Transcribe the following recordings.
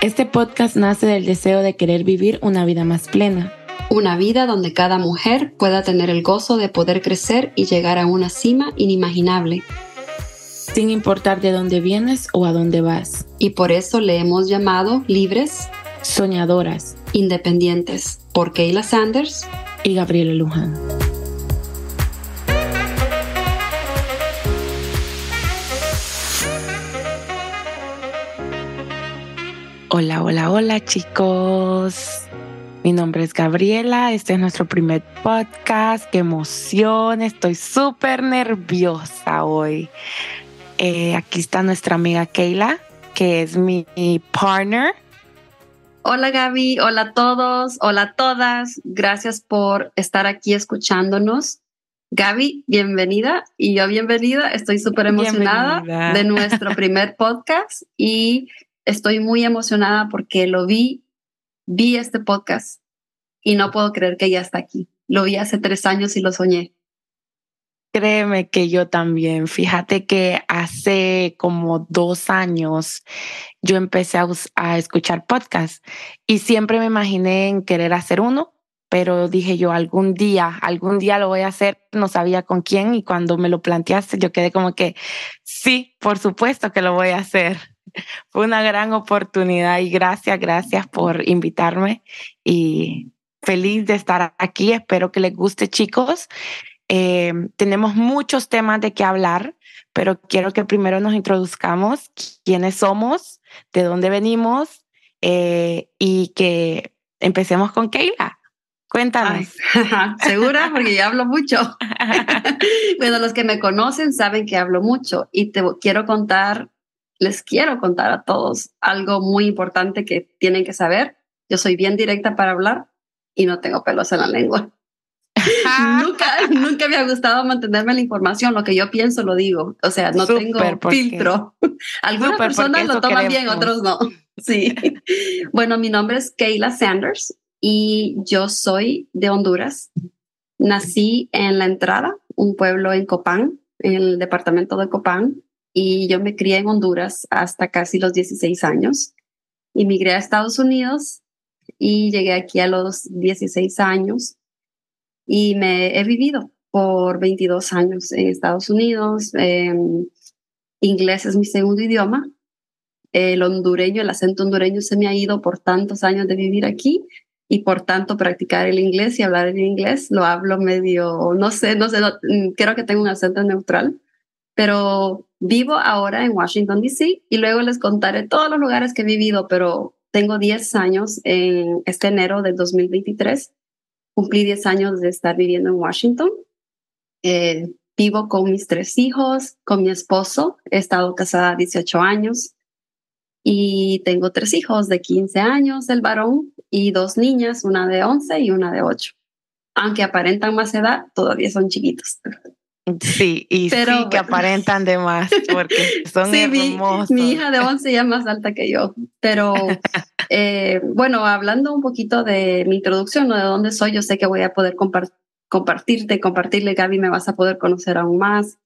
Este podcast nace del deseo de querer vivir una vida más plena. Una vida donde cada mujer pueda tener el gozo de poder crecer y llegar a una cima inimaginable. Sin importar de dónde vienes o a dónde vas. Y por eso le hemos llamado libres, soñadoras, independientes, por Kayla Sanders y Gabriela Luján. Hola, hola, hola chicos. Mi nombre es Gabriela, este es nuestro primer podcast. Qué emoción, estoy súper nerviosa hoy. Eh, aquí está nuestra amiga Kayla, que es mi partner. Hola Gaby, hola a todos, hola a todas. Gracias por estar aquí escuchándonos. Gaby, bienvenida y yo bienvenida. Estoy súper emocionada de nuestro primer podcast y estoy muy emocionada porque lo vi, vi este podcast y no puedo creer que ya está aquí. Lo vi hace tres años y lo soñé. Créeme que yo también. Fíjate que hace como dos años yo empecé a, escuchar podcasts y siempre me imaginé en querer hacer uno, pero dije yo algún día, algún día lo voy a hacer, no sabía con quién y cuando me lo planteaste yo quedé como que sí, por supuesto que lo voy a hacer. Fue una gran oportunidad y gracias, gracias por invitarme y feliz de estar aquí. Espero que les guste, chicos. Eh, tenemos muchos temas de qué hablar, pero quiero que primero nos introduzcamos quiénes somos, de dónde venimos eh, y que empecemos con Keila. Cuéntanos. Segura, porque yo hablo mucho. bueno, los que me conocen saben que hablo mucho y te quiero contar les quiero contar a todos algo muy importante que tienen que saber. Yo soy bien directa para hablar y no tengo pelos en la lengua. nunca, nunca me ha gustado mantenerme la información. Lo que yo pienso lo digo. O sea, no tengo filtro. Algunas personas lo toman bien, otros no. Sí. bueno, mi nombre es Kayla Sanders y yo soy de Honduras. Nací en La Entrada, un pueblo en Copán, en el departamento de Copán, y yo me crié en Honduras hasta casi los 16 años. Inmigré a Estados Unidos y llegué aquí a los 16 años y me he vivido por 22 años en Estados Unidos. Em, inglés es mi segundo idioma. El hondureño, el acento hondureño se me ha ido por tantos años de vivir aquí y por tanto practicar el inglés y hablar el inglés. Lo hablo medio, no sé, no sé, creo que tengo un acento neutral, pero Vivo ahora en Washington, D.C. y luego les contaré todos los lugares que he vivido, pero tengo 10 años en este enero del 2023. Cumplí 10 años de estar viviendo en Washington. Eh, vivo con mis tres hijos, con mi esposo. He estado casada 18 años y tengo tres hijos de 15 años, el varón, y dos niñas, una de 11 y una de 8. Aunque aparentan más edad, todavía son chiquitos. Sí, y sí que aparentan de más porque son hermosos. Mi, hija de 11 ya es más alta que yo, pero eh, bueno, hablando un poquito de mi introducción, de dónde soy, yo sé que voy a poder compartirte, compartirle, Gaby, me vas a poder conocer aún más,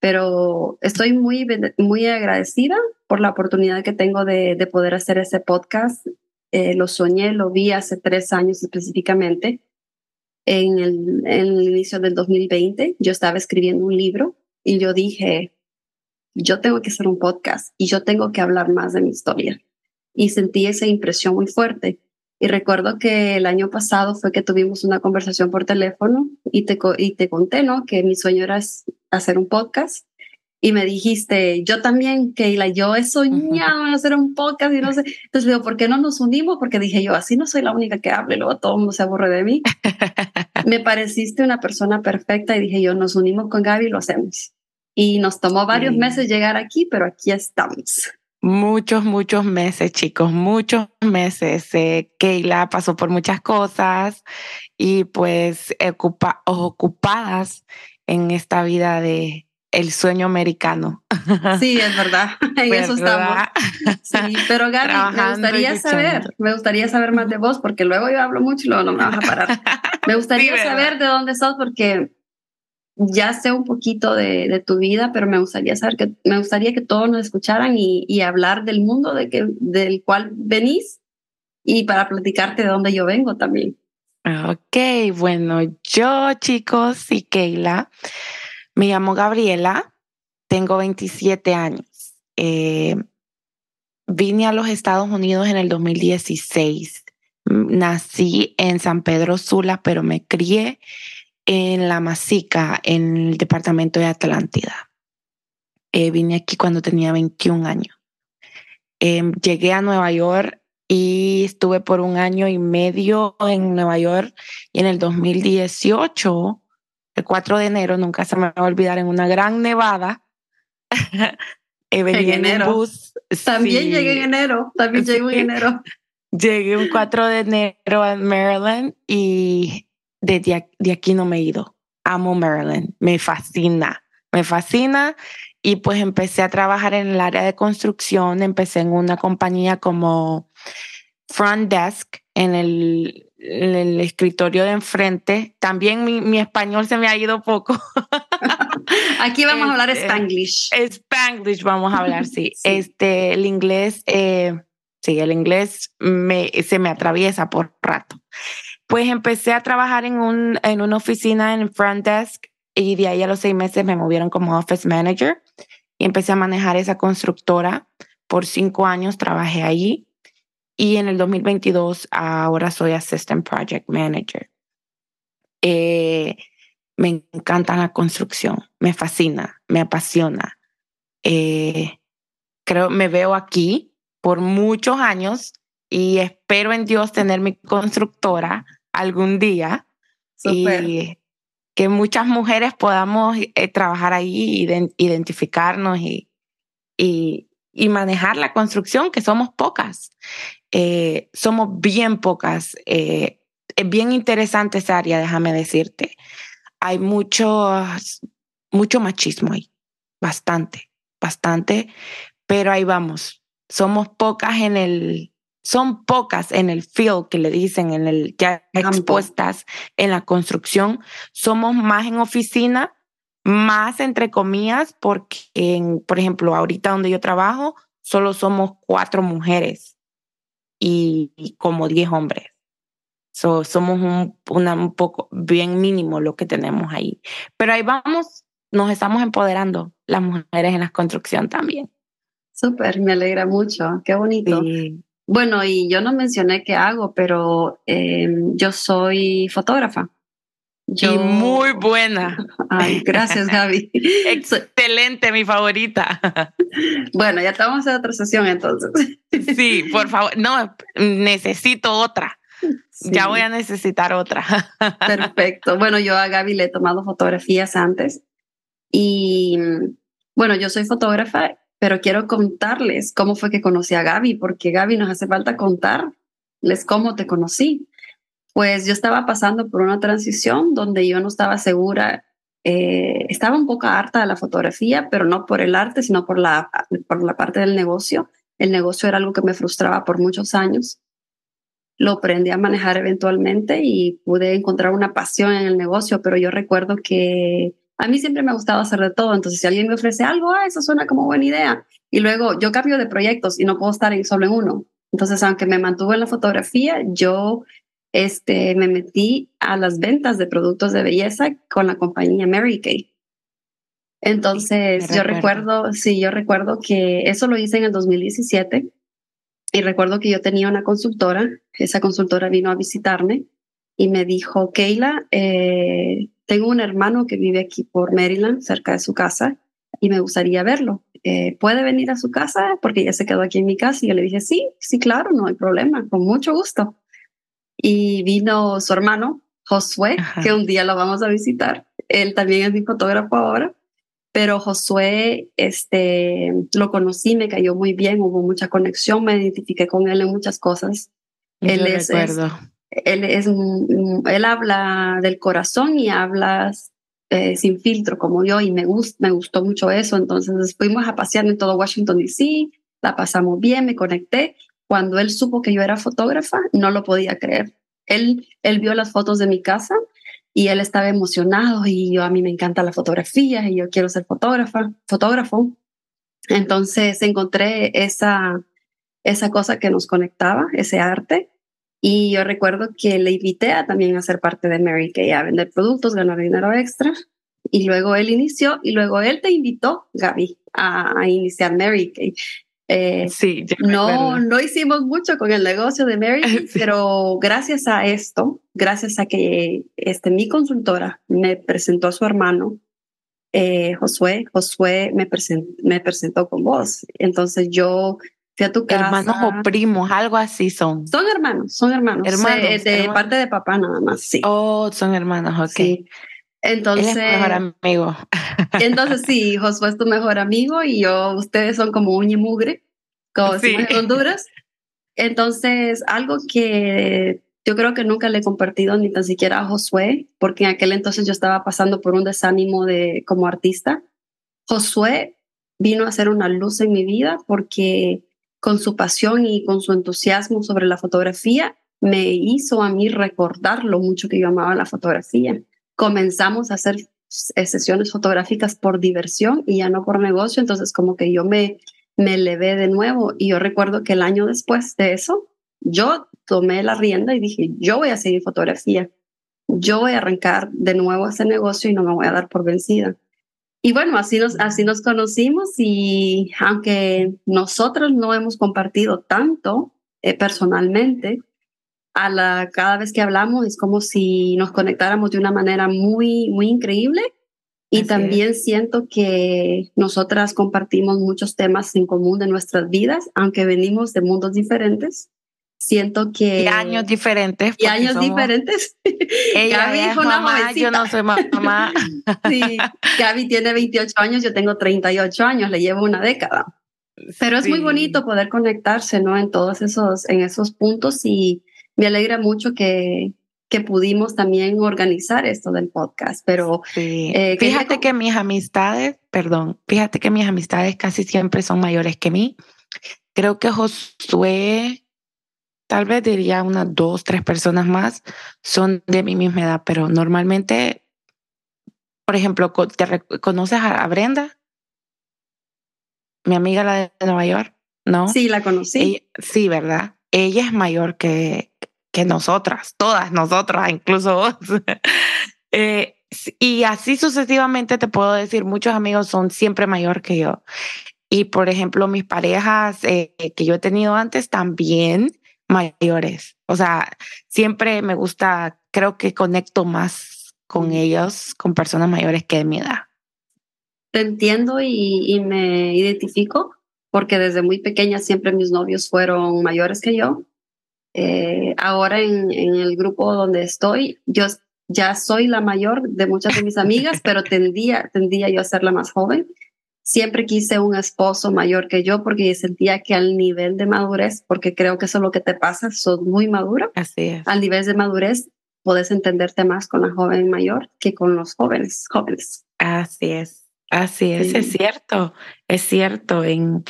pero estoy muy, muy agradecida por la oportunidad que tengo de, de poder hacer ese podcast. Eh, lo soñé, lo vi hace tres años específicamente en el, en el inicio del 2020, yo estaba escribiendo un libro y yo dije, yo tengo que hacer un podcast y yo tengo que hablar más de mi historia. Y sentí esa impresión muy fuerte. Y recuerdo que el año pasado fue que tuvimos una conversación por teléfono y te, y te conté, ¿no? Que mi sueño era hacer un podcast y me dijiste, yo también, Keila, yo he soñado en hacer un podcast y no sé. Entonces digo, ¿por qué no nos unimos? Porque dije yo, así no soy la única que hable, luego todo el mundo se aburre de mí. me pareciste una persona perfecta y dije yo, nos unimos con Gaby y lo hacemos. Y nos tomó varios meses llegar aquí, pero aquí estamos. Muchos, muchos meses, chicos, muchos meses. Eh, Keila pasó por muchas cosas y pues ocupa, ocupadas en esta vida de, el sueño americano. Sí, es verdad. En eso estamos. Sí, pero Gaby, me gustaría saber, me gustaría saber más de vos, porque luego yo hablo mucho y luego no me vas a parar. Me gustaría saber de dónde sos, porque ya sé un poquito de, de, tu vida, pero me gustaría saber que me gustaría que todos nos escucharan y, y, hablar del mundo de que, del cual venís y para platicarte de dónde yo vengo también. Ok, bueno, yo chicos y Keila, me llamo Gabriela, tengo 27 años. Eh, vine a los Estados Unidos en el 2016. Nací en San Pedro Sula, pero me crié en La Masica, en el departamento de Atlántida. Eh, vine aquí cuando tenía 21 años. Eh, llegué a Nueva York y estuve por un año y medio en Nueva York y en el 2018, el 4 de enero, nunca se me va a olvidar, en una gran nevada. eh, en enero. bus. También llegué en enero, también llegué en enero. Llegué un 4 de enero a Maryland y de, de aquí no me he ido. Amo Maryland, me fascina, me fascina. Y pues empecé a trabajar en el área de construcción, empecé en una compañía como front desk, en el, el escritorio de enfrente. También mi, mi, español se me ha ido poco. Aquí vamos a hablar este, Spanglish. Spanglish vamos a hablar, sí. sí. Este, el inglés, eh, sí, el inglés me, se me atraviesa por rato. Pues empecé a trabajar en, un, en una oficina en front desk y de ahí a los seis meses me movieron como office manager y empecé a manejar esa constructora. Por cinco años trabajé allí y en el 2022 ahora soy assistant project manager. Eh, me encanta la construcción, me fascina, me apasiona. Eh, creo, me veo aquí por muchos años y espero en Dios tener mi constructora algún día Super. y que muchas mujeres podamos eh, trabajar ahí, identificarnos y, y, y, manejar la construcción, que somos pocas. Eh, somos bien pocas. Eh, es bien interesante esa área, déjame decirte. Hay mucho, mucho machismo ahí, bastante, bastante, pero ahí vamos. Somos pocas en el, son pocas en el field que le dicen, en el ya expuestas en la construcción. Somos más en oficina, más entre comillas, porque, en, por ejemplo, ahorita donde yo trabajo, solo somos cuatro mujeres y, y como diez hombres. So, somos un, una, un poco bien mínimo lo que tenemos ahí. Pero ahí vamos, nos estamos empoderando las mujeres en la construcción también. Súper, me alegra mucho, qué bonito. Sí. Bueno, y yo no mencioné qué hago, pero eh, yo soy fotógrafa. Yo... Y muy buena. Ay, gracias, Gaby. Excelente, mi favorita. Bueno, ya estamos en otra sesión entonces. Sí, por favor. No, necesito otra. Sí. Ya voy a necesitar otra. Perfecto. Bueno, yo a Gaby le he tomado fotografías antes y bueno, yo soy fotógrafa pero quiero contarles cómo fue que conocí a Gaby, porque Gaby nos hace falta contarles cómo te conocí. Pues yo estaba pasando por una transición donde yo no estaba segura, eh, estaba un poco harta de la fotografía, pero no por el arte, sino por la, por la parte del negocio. El negocio era algo que me frustraba por muchos años. Lo aprendí a manejar eventualmente y pude encontrar una pasión en el negocio, pero yo recuerdo que a mí siempre me ha gustado hacer de todo, entonces si alguien me ofrece algo, ah, eso suena como buena idea. Y luego yo cambio de proyectos y no puedo estar solo en uno. Entonces, aunque me mantuve en la fotografía, yo este, me metí a las ventas de productos de belleza con la compañía Mary Kay. Entonces, yo recuerdo, sí, yo recuerdo que eso lo hice en el 2017 y recuerdo que yo tenía una consultora, esa consultora vino a visitarme y me dijo, Keila, eh, tengo un hermano que vive aquí por Maryland, cerca de su casa, y me gustaría verlo. Eh, ¿Puede venir a su casa? Porque ya se quedó aquí en mi casa. Y yo le dije, sí, sí, claro, no hay problema, con mucho gusto. Y vino su hermano, Josué, Ajá. que un día lo vamos a visitar. Él también es mi fotógrafo ahora, pero Josué, este, lo conocí, me cayó muy bien, hubo mucha conexión, me identifiqué con él en muchas cosas. Yo él es, es, él, es, él habla del corazón y habla eh, sin filtro como yo y me, gust, me gustó mucho eso. Entonces fuimos a pasear en todo Washington, D.C., la pasamos bien, me conecté. Cuando él supo que yo era fotógrafa, no lo podía creer. Él, él vio las fotos de mi casa y él estaba emocionado y yo a mí me encanta la fotografía y yo quiero ser fotógrafa, fotógrafo. Entonces encontré esa, esa cosa que nos conectaba, ese arte. Y yo recuerdo que le invité a también a ser parte de Mary Kay, a vender productos, ganar dinero extra. Y luego él inició y luego él te invitó, Gaby, a, a iniciar Mary Kay. Eh, sí, no, no hicimos mucho con el negocio de Mary, pero gracias a esto, gracias a que este, mi consultora me presentó a su hermano, eh, Josué, Josué me, me presentó con vos. Entonces yo fui a tu casa. Hermanos o primos, algo así son. Son hermanos, son hermanos. Hermanos. de parte de papá nada más, sí. Oh, son hermanos, ok. Sí. Entonces, mejor amigo. entonces sí, Josué es tu mejor amigo y yo, ustedes son como uña y mugre, como sí. en Honduras. Entonces, algo que yo creo que nunca le he compartido ni tan siquiera a Josué, porque en aquel entonces yo estaba pasando por un desánimo de como artista. Josué vino a ser una luz en mi vida porque con su pasión y con su entusiasmo sobre la fotografía me hizo a mí recordar lo mucho que yo amaba la fotografía comenzamos a hacer sesiones fotográficas por diversión y ya no por negocio, entonces como que yo me, me elevé de nuevo y yo recuerdo que el año después de eso, yo tomé la rienda y dije, yo voy a seguir fotografía, yo voy a arrancar de nuevo ese negocio y no me voy a dar por vencida. Y bueno, así nos, así nos conocimos y aunque nosotros no hemos compartido tanto eh, personalmente, a cada vez que hablamos es como si nos conectáramos de una manera muy, muy increíble. Y también siento que nosotras compartimos muchos temas en común de nuestras vidas, aunque venimos de mundos diferentes. Siento que... Y años diferentes. Y años diferentes. Ella Gaby es una mamá, yo no soy mamá. sí, Gaby tiene 28 años, yo tengo 38 años, le llevo una década. Pero es muy bonito poder conectarse, ¿no? En todos esos, en esos puntos y me alegra mucho que, que pudimos también organizar esto del podcast, pero eh, fíjate que mis amistades, perdón, fíjate que mis amistades casi siempre son mayores que mí. Creo que Josué, tal vez diría unas dos, tres personas más, son de mi misma edad, pero normalmente, por ejemplo, ¿te conoces a Brenda? Mi amiga la de Nueva York, ¿no? Sí, la conocí. sí, ¿verdad? Ella es mayor que, que nosotras, todas nosotras, incluso vos. Eh, y así sucesivamente te puedo decir, muchos amigos son siempre mayor que yo. Y por ejemplo, mis parejas eh, que yo he tenido antes también mayores. O sea, siempre me gusta, creo que conecto más con ellos, con personas mayores que de mi edad. Te entiendo y, y me identifico porque desde muy pequeña siempre mis novios fueron mayores que yo eh, ahora en, en, el grupo donde estoy, yo ya soy la mayor de muchas de mis amigas, pero tendía, tendía yo a ser la más joven. Siempre quise un esposo mayor que yo porque sentía que al nivel de madurez, porque creo que eso es lo que te pasa, sos muy maduro. Así es. Al nivel de madurez, puedes entenderte más con la joven mayor que con los jóvenes, jóvenes. Así es. Así es, es cierto, es cierto. En,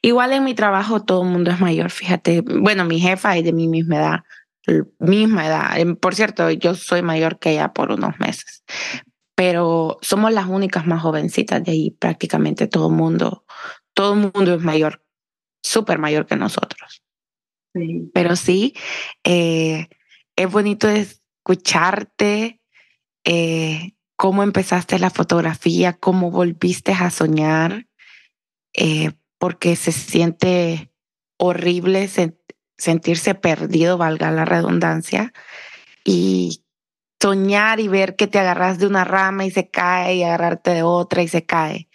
igual en mi trabajo todo el mundo es mayor, fíjate. Bueno, mi jefa es de mi misma edad, misma edad. Em, por cierto, yo soy mayor que ella por unos meses, pero somos las únicas más jovencitas de ahí, prácticamente todo el mundo, todo el mundo es mayor, súper mayor que nosotros. Pero sí, eh, es bonito escucharte. Eh, cómo empezaste la fotografía, cómo volviste a soñar, eh, porque se siente horrible sentirse perdido, valga la redundancia, y soñar y ver que te agarras de una rama y se cae y agarrarte de otra y se cae.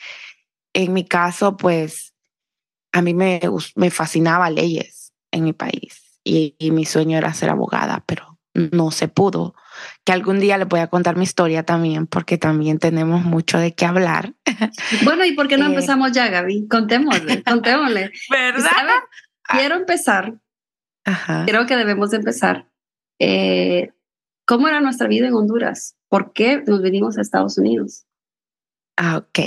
En mi caso, pues a mí me, me fascinaba leyes en mi país y mi sueño era ser abogada, pero no se pudo que algún día les voy a contar mi historia también, porque también tenemos mucho de qué hablar. Bueno, ¿y por qué no eh, empezamos ya, Gaby? Contémosle, contémosle. ¿Verdad? Quiero empezar. Creo que debemos empezar. Eh, ¿Cómo era nuestra vida en Honduras? ¿Por qué nos vinimos a Estados Unidos? Ah, ok.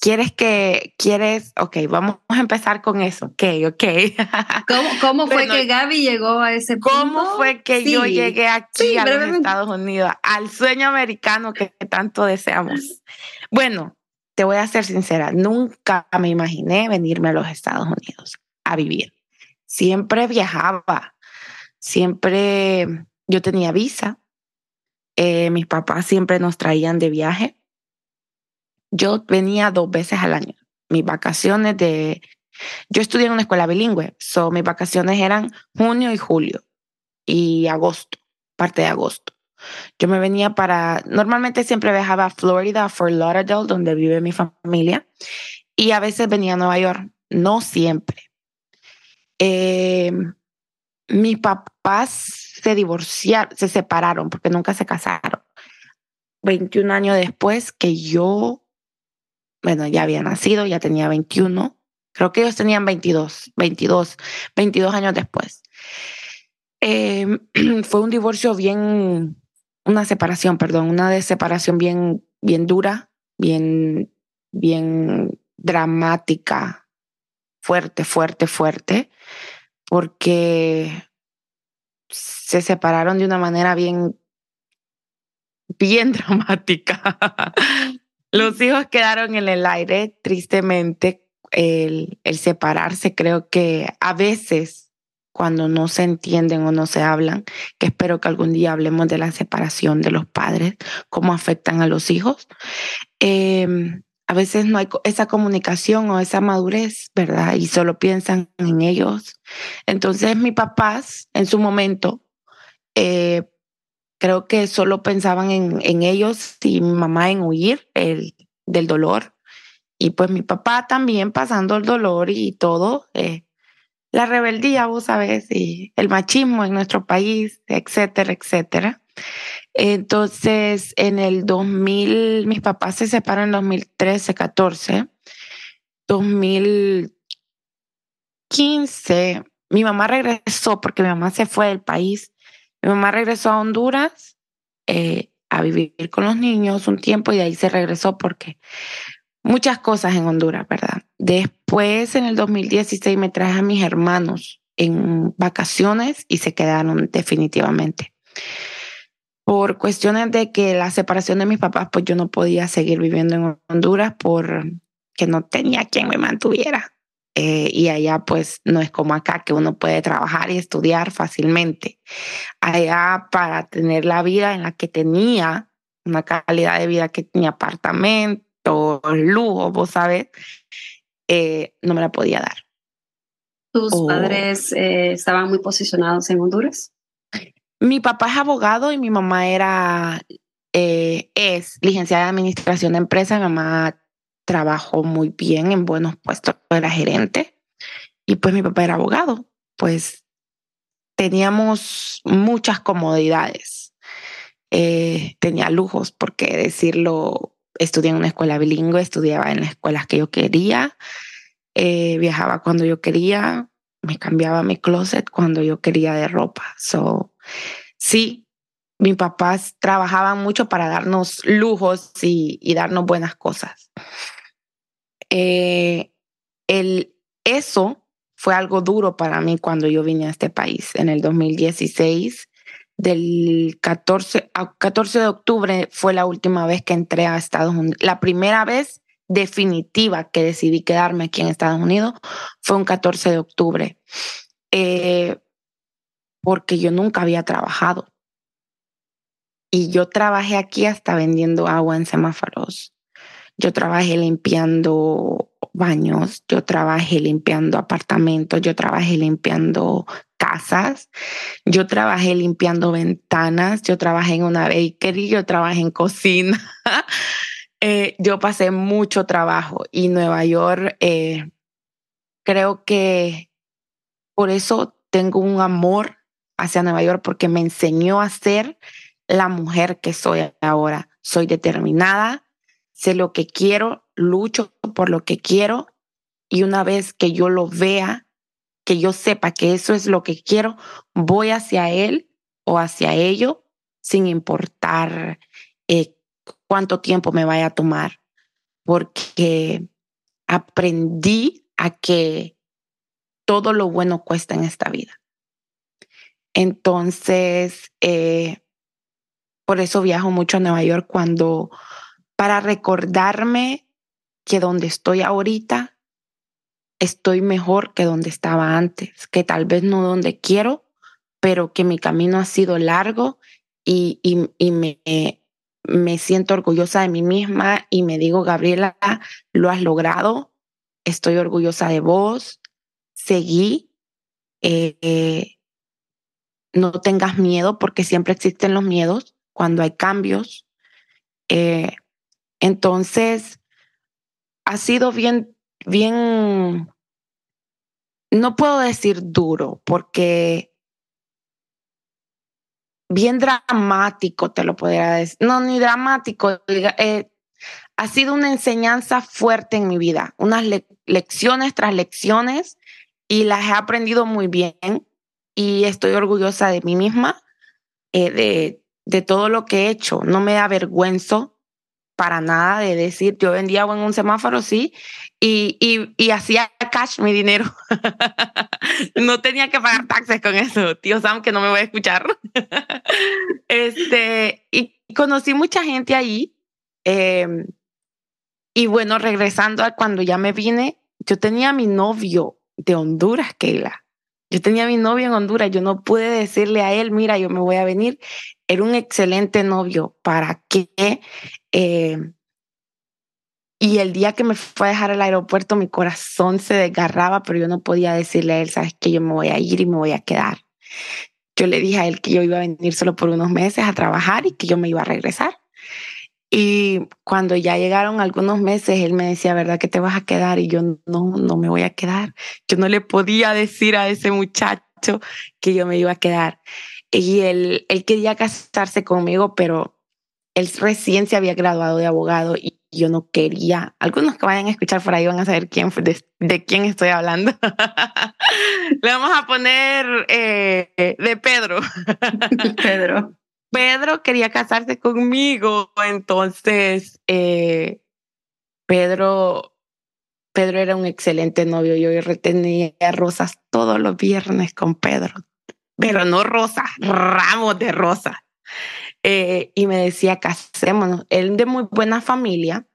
¿Quieres que, quieres, ok, vamos a empezar con eso, ok, ok. ¿Cómo, cómo fue que Gaby llegó a ese punto? ¿Cómo fue que yo llegué aquí a los Estados Unidos, al sueño americano que tanto deseamos? Bueno, te voy a ser sincera, nunca me imaginé venirme a los Estados Unidos a vivir. Siempre viajaba, siempre yo tenía visa, eh, mis papás siempre nos traían de viaje yo venía dos veces al año. Mis vacaciones de... Yo estudié en una escuela bilingüe, so mis vacaciones eran junio y julio y agosto, parte de agosto. Yo me venía para, normalmente siempre viajaba a Florida, a Fort Lauderdale, donde vive mi familia, y a veces venía a Nueva York, no siempre. Eh, mis papás se divorciaron, se separaron porque nunca se casaron. 21 años después que yo bueno, ya había nacido, ya tenía 21. Creo que ellos tenían 22, 22, 22 años después. Em, fue un divorcio bien, una separación, perdón, una separación bien, bien dura, bien, bien dramática, fuerte, fuerte, fuerte, porque se separaron de una manera bien, bien dramática. Los hijos quedaron en el aire, tristemente, el, separarse. Creo que a veces cuando no se entienden o no se hablan, que espero que algún día hablemos de la separación de los padres, cómo afectan a los hijos. Em, a veces no hay esa comunicación o esa madurez, ¿verdad? Y solo piensan en ellos. Entonces, mis papás en su momento eh, creo que solo pensaban en, en ellos y mi mamá en huir el, del dolor. Y pues mi papá también pasando el dolor y todo, eh, la rebeldía, vos sabés, y el machismo en nuestro país, etcétera, etcétera. Entonces, en el 2000, mis papás se separan en 2013, 14. 2015, mi mamá regresó porque mi mamá se fue del país mi mamá regresó a Honduras eh, a vivir con los niños un tiempo y de ahí se regresó porque muchas cosas en Honduras, ¿verdad? Después, en el 2016, me traje a mis hermanos en vacaciones y se quedaron definitivamente. Por cuestiones de que la separación de mis papás, pues yo no podía seguir viviendo en Honduras porque no tenía quien me mantuviera. Eh, y allá pues no es como acá que uno puede trabajar y estudiar fácilmente. Allá para tener la vida en la que tenía, una calidad de vida que tenía apartamento, lujo, vos sabes, eh, no me la podía dar. ¿Tus padres eh, estaban muy posicionados en Honduras? Mi papá es abogado y mi mamá era, es licenciada en administración de empresas. Mi mamá trabajó muy bien en buenos puestos, era gerente y pues mi papá era abogado, pues teníamos muchas comodidades, eh, tenía lujos, porque decirlo, estudié en una escuela bilingüe, estudiaba en las escuelas que yo quería, eh, viajaba cuando yo quería, me cambiaba mi closet cuando yo quería de ropa. So, sí, mis papás trabajaban mucho para darnos lujos y, y darnos buenas cosas. Eh, el, eso fue algo duro para mí cuando yo vine a este país en el 2016. Del 14, 14 de octubre fue la última vez que entré a Estados Unidos. La primera vez definitiva que decidí quedarme aquí en Estados Unidos fue un 14 de octubre, eh, porque yo nunca había trabajado. Y yo trabajé aquí hasta vendiendo agua en semáforos. Yo trabajé limpiando baños, yo trabajé limpiando apartamentos, yo trabajé limpiando casas, yo trabajé limpiando ventanas, yo trabajé en una bakery, yo trabajé en cocina. Eh, yo pasé mucho trabajo y Nueva York, eh, creo que por eso tengo un amor hacia Nueva York porque me enseñó a ser la mujer que soy ahora. Soy determinada, sé lo que quiero, lucho por lo que quiero y una vez que yo lo vea, que yo sepa que eso es lo que quiero, voy hacia él o hacia ello sin importar eh, cuánto tiempo me vaya a tomar. porque aprendí a que todo lo bueno cuesta en esta vida. Entonces, eh, por eso viajo mucho a Nueva York cuando, para recordarme que donde estoy ahorita, estoy mejor que donde estaba antes, que tal vez no donde quiero, pero que mi camino ha sido largo y, y, me, me siento orgullosa de mí misma y me digo, Gabriela, lo has logrado, estoy orgullosa de vos, seguí, eh, no tengas miedo porque siempre existen los miedos cuando hay cambios. Eh, entonces, ha sido bien, bien, no puedo decir duro porque bien dramático, te lo podría decir. No, ni dramático. Eh, ha sido una enseñanza fuerte en mi vida, unas lecciones tras lecciones y las he aprendido muy bien y estoy orgullosa de mí misma, eh, de, de todo lo que he hecho. No me da vergüenza para nada de decir, yo vendía agua en un semáforo, sí, y, y, y hacía cash mi dinero. no tenía que pagar taxes con eso, tío Sam, que no me voy a escuchar. este, y conocí mucha gente ahí. Em, y bueno, regresando a cuando ya me vine, yo tenía mi novio de Honduras, Keila. Yo tenía mi novio en Honduras, yo no pude decirle a él, mira, yo me voy a venir. Era un excelente novio. ¿Para qué? Eh, y el día que me fue a dejar al aeropuerto, mi corazón se desgarraba, pero yo no podía decirle a él, sabes que yo me voy a ir y me voy a quedar. Yo le dije a él que yo iba a venir solo por unos meses a trabajar y que yo me iba a regresar. Y cuando ya llegaron algunos meses, él me decía, ¿verdad que te vas a quedar? Y yo no, no me voy a quedar. Yo no le podía decir a ese muchacho que yo me iba a quedar. Y él, él quería casarse conmigo, pero él recién se había graduado de abogado y yo no quería. Algunos que vayan a escuchar por ahí van a saber quién, de, de quién estoy hablando. le vamos a poner eh, de Pedro. Pedro. Pedro quería casarse conmigo, entonces eh, Pedro, Pedro era un excelente novio. Yo retenía rosas todos los viernes con Pedro, pero no rosas, ramos de rosas. Eh, y me decía, casémonos. Él de muy buena familia,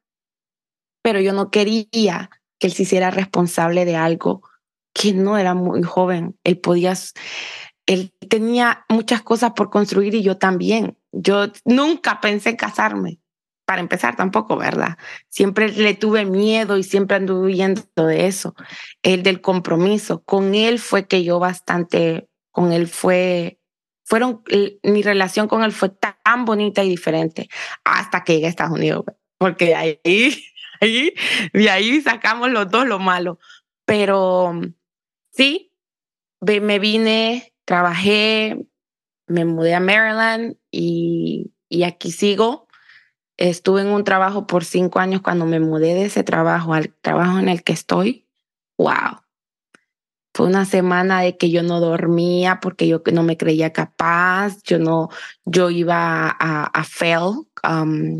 pero yo no quería que él se hiciera responsable de algo que no era muy joven. Él podía, él tenía muchas cosas por construir y yo también. Yo nunca pensé casarme, para empezar tampoco, ¿verdad? Siempre le tuve miedo y siempre anduve huyendo de eso, el del compromiso. Con él fue que yo bastante, con él fue, fueron, mi relación con él fue tan bonita y diferente hasta que llegué a Estados Unidos, porque ahí, ahí, de ahí sacamos los dos lo malo. Pero sí, me vine trabajé, me mudé a Maryland y, y aquí sigo. Estuve en un trabajo por cinco años cuando me mudé de ese trabajo al trabajo en el que estoy. ¡Wow! Fue una semana de que yo no dormía porque yo no me creía capaz, yo no, yo iba a, a fail, um,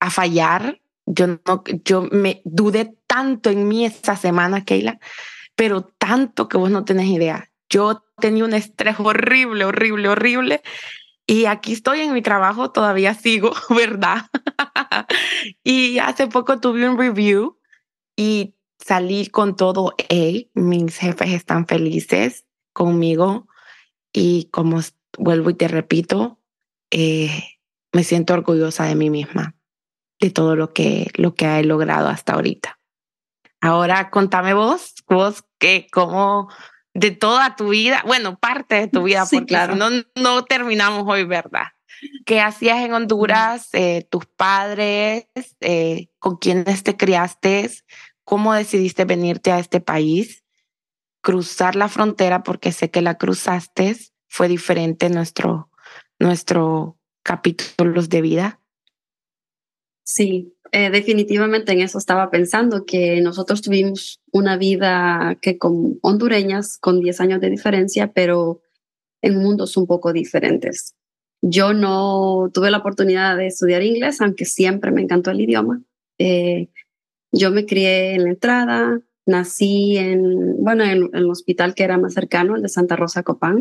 a fallar. Yo no, yo me dudé tanto en mí esa semana, Keila, pero tanto que vos no tenés idea. Yo tenía un estrés horrible, horrible, horrible. Y aquí estoy en mi trabajo, todavía sigo, ¿verdad? y hace poco tuve un review y salí con todo A. Mis jefes están felices conmigo y como vuelvo y te repito, eh, me siento orgullosa de mí misma, de todo lo que, lo que he logrado hasta ahorita. Ahora contame vos, vos que cómo de toda tu vida, bueno, parte de tu vida, porque claro. no, no terminamos hoy, ¿verdad? ¿Qué hacías en Honduras? Eh, tus padres, eh, con quiénes te criaste, cómo decidiste venirte a este país, cruzar la frontera, porque sé que la cruzaste, fue diferente nuestro, nuestro capítulos de vida. Sí, eh, definitivamente en eso estaba pensando, que nosotros tuvimos una vida que con hondureñas, con 10 años de diferencia, pero en mundos un poco diferentes. Yo no tuve la oportunidad de estudiar inglés, aunque siempre me encantó el idioma. Eh, yo me crié en la entrada, nací en, bueno, en, el hospital que era más cercano, el de Santa Rosa Copán.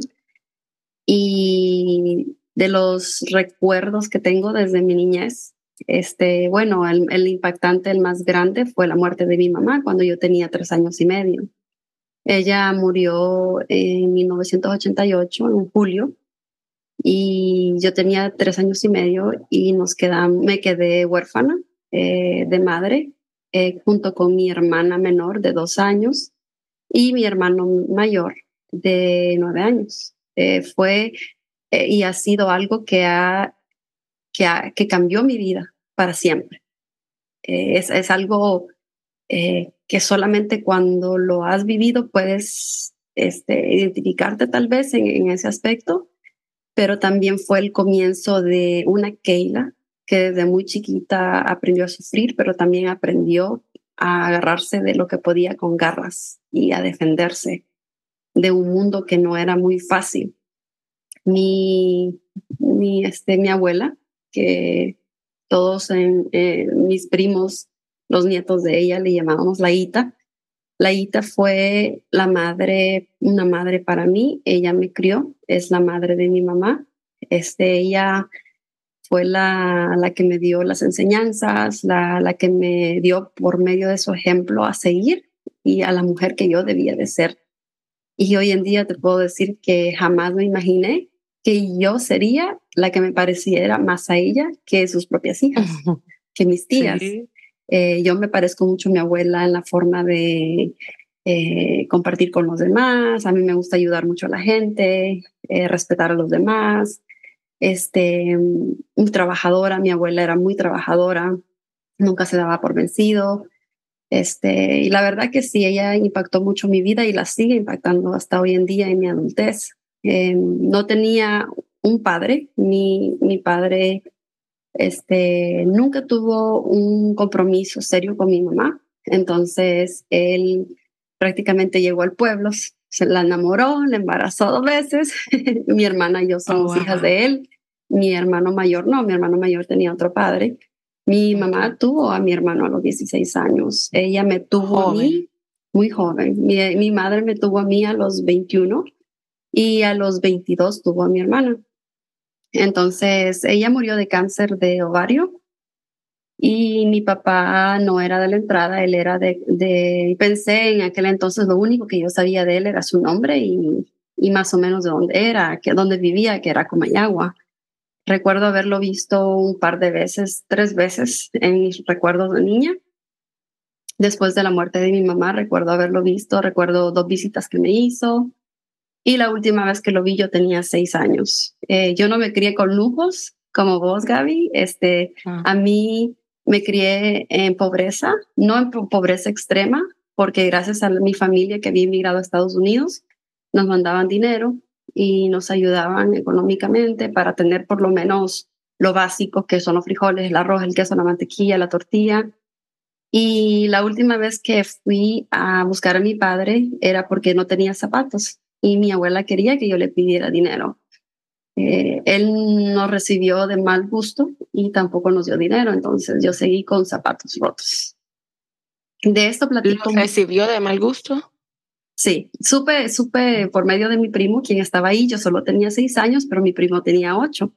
Y de los recuerdos que tengo desde mi niñez, este, bueno, el, el, impactante, el más grande fue la muerte de mi mamá cuando yo tenía tres años y medio. Ella murió en 1988, en julio, y yo tenía tres años y medio y nos quedamos, me quedé huérfana eh, de madre eh, junto con mi hermana menor de dos años y mi hermano mayor de nueve años. Eh, fue y ha sido algo que, ha, que, ha, que cambió mi vida para siempre. es, es algo que solamente cuando lo has vivido puedes este, identificarte tal vez en, en, ese aspecto, pero también fue el comienzo de una Keila que desde muy chiquita aprendió a sufrir, pero también aprendió a agarrarse de lo que podía con garras y a defenderse de un mundo que no era muy fácil. Mi, mi, este, mi abuela, que todos en, mis primos los nietos de ella le llamábamos la Ita. La Ita fue la madre, una madre para mí. Ella me crió, es la madre de mi mamá. Este, ella fue la, la que me dio las enseñanzas, la, la que me dio por medio de su ejemplo a seguir y a la mujer que yo debía de ser. Y hoy en día te puedo decir que jamás me imaginé que yo sería la que me pareciera más a ella que sus propias hijas, que mis tías. Eh, yo me parezco mucho a mi abuela en la forma de eh, compartir con los demás. A mí me gusta ayudar mucho a la gente, eh, respetar a los demás. Este, muy trabajadora, mi abuela era muy trabajadora, nunca se daba por vencido. Este, y la verdad que sí, ella impactó mucho mi vida y la sigue impactando hasta hoy en día en mi adultez. no tenía un padre, mi, mi padre este, nunca tuvo un compromiso serio con mi mamá. Entonces, él prácticamente llegó al pueblo, se la enamoró, la embarazó dos veces. mi hermana y yo somos oh, hijas de él. Mi hermano mayor no, mi hermano mayor tenía otro padre. Mi mamá tuvo a mi hermano a los 16 años. Ella me tuvo a mí muy joven. Mi, mi madre me tuvo a mí a los 21 y a los 22 tuvo a mi hermana. Entonces, ella murió de cáncer de ovario y mi papá no era de la entrada, él era de, de, pensé en aquel entonces lo único que yo sabía de él era su nombre y, y más o menos de dónde era, que dónde vivía, que era Comayagua. Recuerdo haberlo visto un par de veces, tres veces en mis recuerdos de niña. Después de la muerte de mi mamá, recuerdo haberlo visto, recuerdo dos visitas que me hizo, y la última vez que lo vi yo tenía seis años. Eh, yo no me crié con lujos como vos, Gaby. Este, ah. A mí me crié en pobreza, no en pobreza extrema, porque gracias a mi familia que había emigrado a Estados Unidos, nos mandaban dinero y nos ayudaban económicamente para tener por lo menos lo básico, que son los frijoles, el arroz, el queso, la mantequilla, la tortilla. Y la última vez que fui a buscar a mi padre era porque no tenía zapatos y mi abuela quería que yo le pidiera dinero. Eh, él no recibió de mal gusto y tampoco nos dio dinero, entonces yo seguí con zapatos rotos. De esto platico. ¿Recibió de mal gusto? Sí, supe, supe por medio de mi primo, quien estaba ahí, yo solo tenía seis años, pero mi primo tenía ocho.